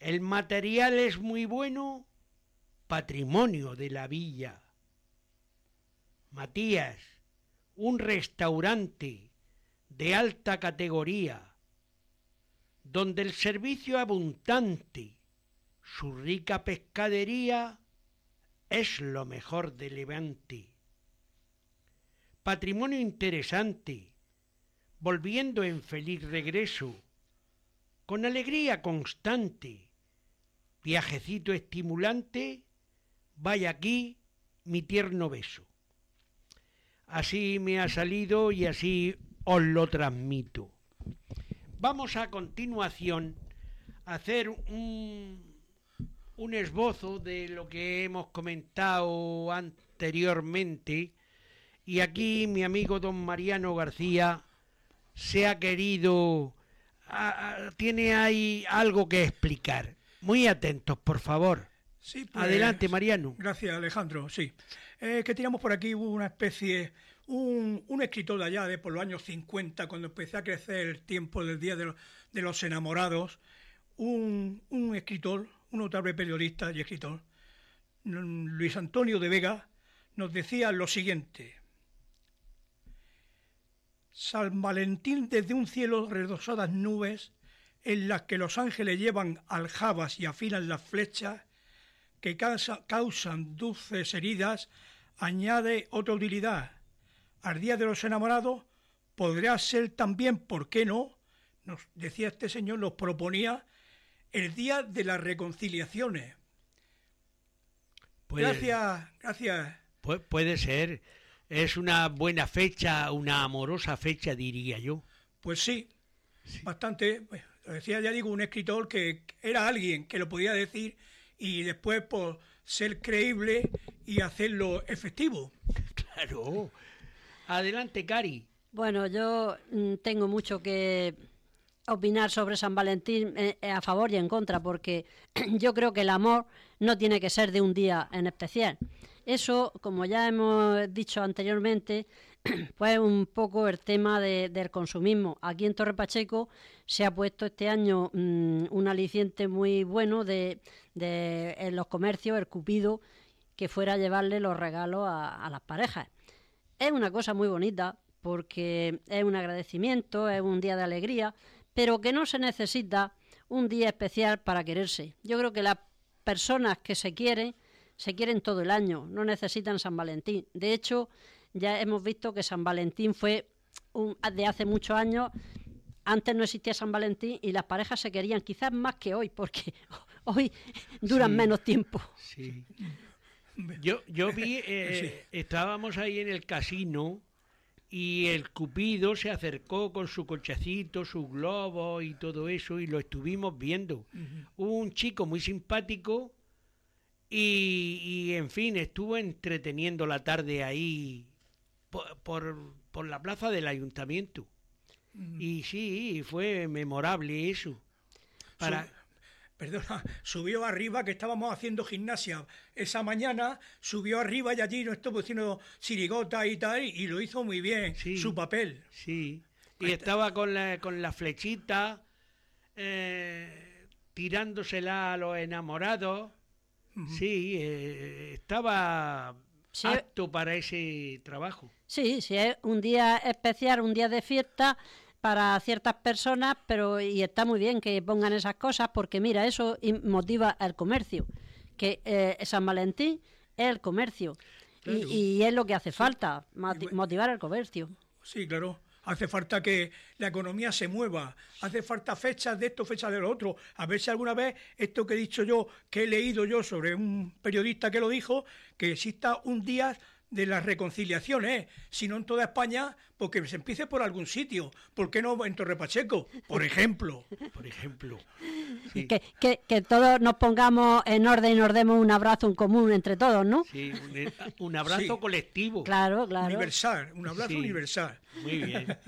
S1: El material es muy bueno, patrimonio de la villa. Matías, un restaurante de alta categoría, donde el servicio abundante, su rica pescadería, es lo mejor de Levante. Patrimonio interesante, volviendo en feliz regreso, con alegría constante, viajecito estimulante, vaya aquí mi tierno beso. Así me ha salido y así os lo transmito. Vamos a continuación a hacer un, un esbozo de lo que hemos comentado anteriormente y aquí mi amigo don Mariano García se ha querido a- a- tiene ahí algo que explicar. Muy atentos, por favor.
S4: Sí, pues,
S1: Adelante, Mariano.
S4: Gracias, Alejandro. Sí. Eh, que tiramos por aquí una especie, un, un escritor de allá, de por los años 50, cuando empecé a crecer el tiempo del Día de, los- de los Enamorados, un, un escritor, un notable periodista y escritor, Luis Antonio de Vega, nos decía lo siguiente. San Valentín desde un cielo redosadas nubes, en las que los ángeles llevan aljabas y afilan las flechas, que causa- causan dulces heridas, añade otra utilidad. Al día de los enamorados podría ser también, ¿por qué no? Nos decía este señor, nos proponía el día de las reconciliaciones.
S1: Puede-
S4: Gracias, gracias.
S1: pu- puede ser. Es una buena fecha, una amorosa fecha, diría yo.
S4: Pues sí, bastante. pues, lo decía, ya digo, un escritor que era alguien que lo podía decir y después por ser creíble y hacerlo efectivo.
S1: Claro. Adelante, Cari.
S3: Bueno, yo mm, tengo mucho que opinar sobre San Valentín eh, eh, a favor y en contra, porque yo creo que el amor no tiene que ser de un día en especial. Eso, como ya hemos dicho anteriormente, pues un poco el tema de- del consumismo. Aquí en Torre Pacheco se ha puesto este año mm, un aliciente muy bueno de, de- en los comercios, el cupido, que fuera a llevarle los regalos a- a las parejas. Es una cosa muy bonita porque es un agradecimiento, es un día de alegría, pero que no se necesita un día especial para quererse. Yo creo que las personas que se quieren, se quieren todo el año, no necesitan San Valentín. De hecho, ya hemos visto que San Valentín fue un- de hace muchos años. Antes no existía San Valentín y las parejas se querían quizás más que hoy, porque hoy duran
S1: Sí.
S3: menos tiempo.
S1: Sí. Yo, yo vi, eh, estábamos ahí en el casino y el Cupido se acercó con su cochecito, su globo y todo eso y lo estuvimos viendo. Un chico muy simpático y, y, en fin, estuvo entreteniendo la tarde ahí por, por, por la plaza del ayuntamiento. Y sí, fue memorable eso. Para,
S4: perdona, subió arriba que estábamos haciendo gimnasia esa mañana, subió arriba y allí nos estuvo haciendo sirigota y tal, y lo hizo muy bien, su papel.
S1: Sí. Y estaba con la, con la flechita, eh, tirándosela a los enamorados. Sí, eh, estaba
S3: Sí.
S1: apto para ese trabajo.
S3: Sí, sí, es un día especial, un día de fiesta para ciertas personas, pero y está muy bien que pongan esas cosas porque mira, eso motiva el comercio, que eh, San Valentín es el comercio y-
S4: Claro.
S3: y, es lo que hace falta, moti- motivar el comercio.
S4: Sí, claro. Hace falta que la economía se mueva, hace falta fechas de esto, fechas de lo otro. A ver si alguna vez esto que he dicho yo, que he leído yo sobre un periodista que lo dijo, que exista un día de las reconciliaciones, si no en toda España, porque se empiece por algún sitio. ¿Por qué no en Torre Pacheco, por ejemplo?
S1: Por ejemplo.
S3: Que, que, que todos nos pongamos en orden y nos demos un abrazo en común entre todos, ¿no?
S1: Sí, un, un abrazo
S4: Sí.
S1: colectivo.
S3: Claro, claro.
S4: Universal, un abrazo
S1: Sí.
S4: universal.
S1: Muy bien.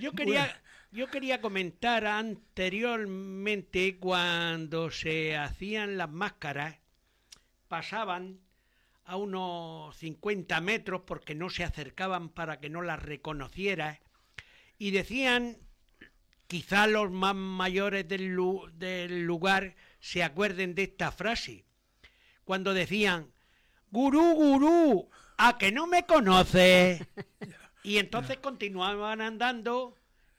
S1: Yo quería, yo quería comentar anteriormente cuando se hacían las máscaras, pasaban a unos 50 metros porque no se acercaban para que no las reconocieras y decían, quizá los más mayores del, lu- del lugar se acuerden de esta frase, cuando decían, gurú, gurú, a que no me conoces. Y entonces continuaban andando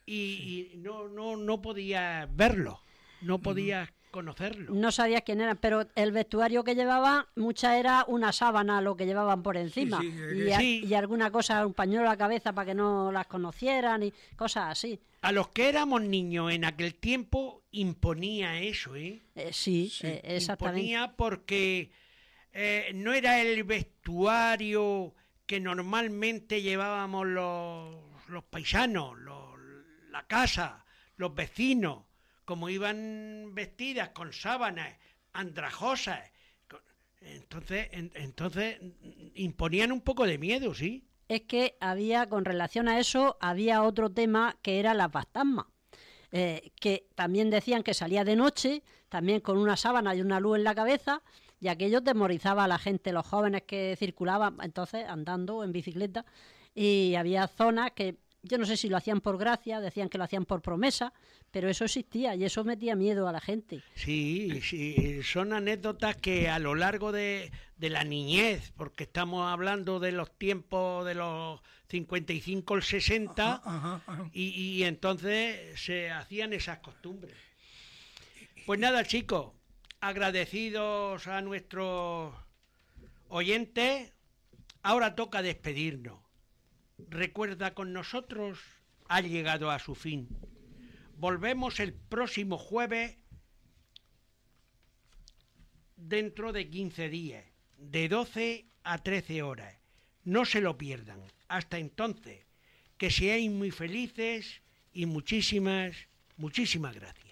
S1: y, y no, no, no podías verlo, no podías conocerlo.
S3: No sabías quién eran, pero el vestuario que llevaban, mucha era una sábana lo que llevaban por encima.
S4: sí,
S3: y, a-
S1: sí.
S3: y alguna cosa, un pañuelo a la cabeza para que no las conocieran y cosas así.
S1: A los que éramos niños en aquel tiempo imponía eso, ¿eh?
S3: Eh, sí, eh, exactamente.
S1: Imponía porque eh, no era el vestuario que normalmente llevábamos los, los paisanos, los- la casa, los vecinos, como iban vestidas con sábanas andrajosas. Entonces, en- entonces imponían un poco de miedo, ¿sí?
S3: es que había, con relación a eso, había otro tema que era la fantasma. eh, que también decían que salía de noche, también con una sábana y una luz en la cabeza, y aquello temorizaba a la gente, los jóvenes que circulaban entonces andando en bicicleta, y había zonas que yo no sé si lo hacían por gracia, decían que lo hacían por promesa, pero eso existía y eso metía miedo a la gente.
S1: Sí, sí, son anécdotas que a lo largo de, de la niñez, porque estamos hablando de los tiempos de los 55 al 60,
S4: Ajá, ajá.
S1: y, y entonces se hacían esas costumbres. Pues nada, chicos, agradecidos a nuestros oyentes, ahora toca despedirnos. Recuerda con nosotros, ha llegado a su fin. Volvemos el próximo jueves dentro de 15 días, de 12 a 13 horas. No se lo pierdan. Hasta entonces, que seáis muy felices y muchísimas, muchísimas gracias.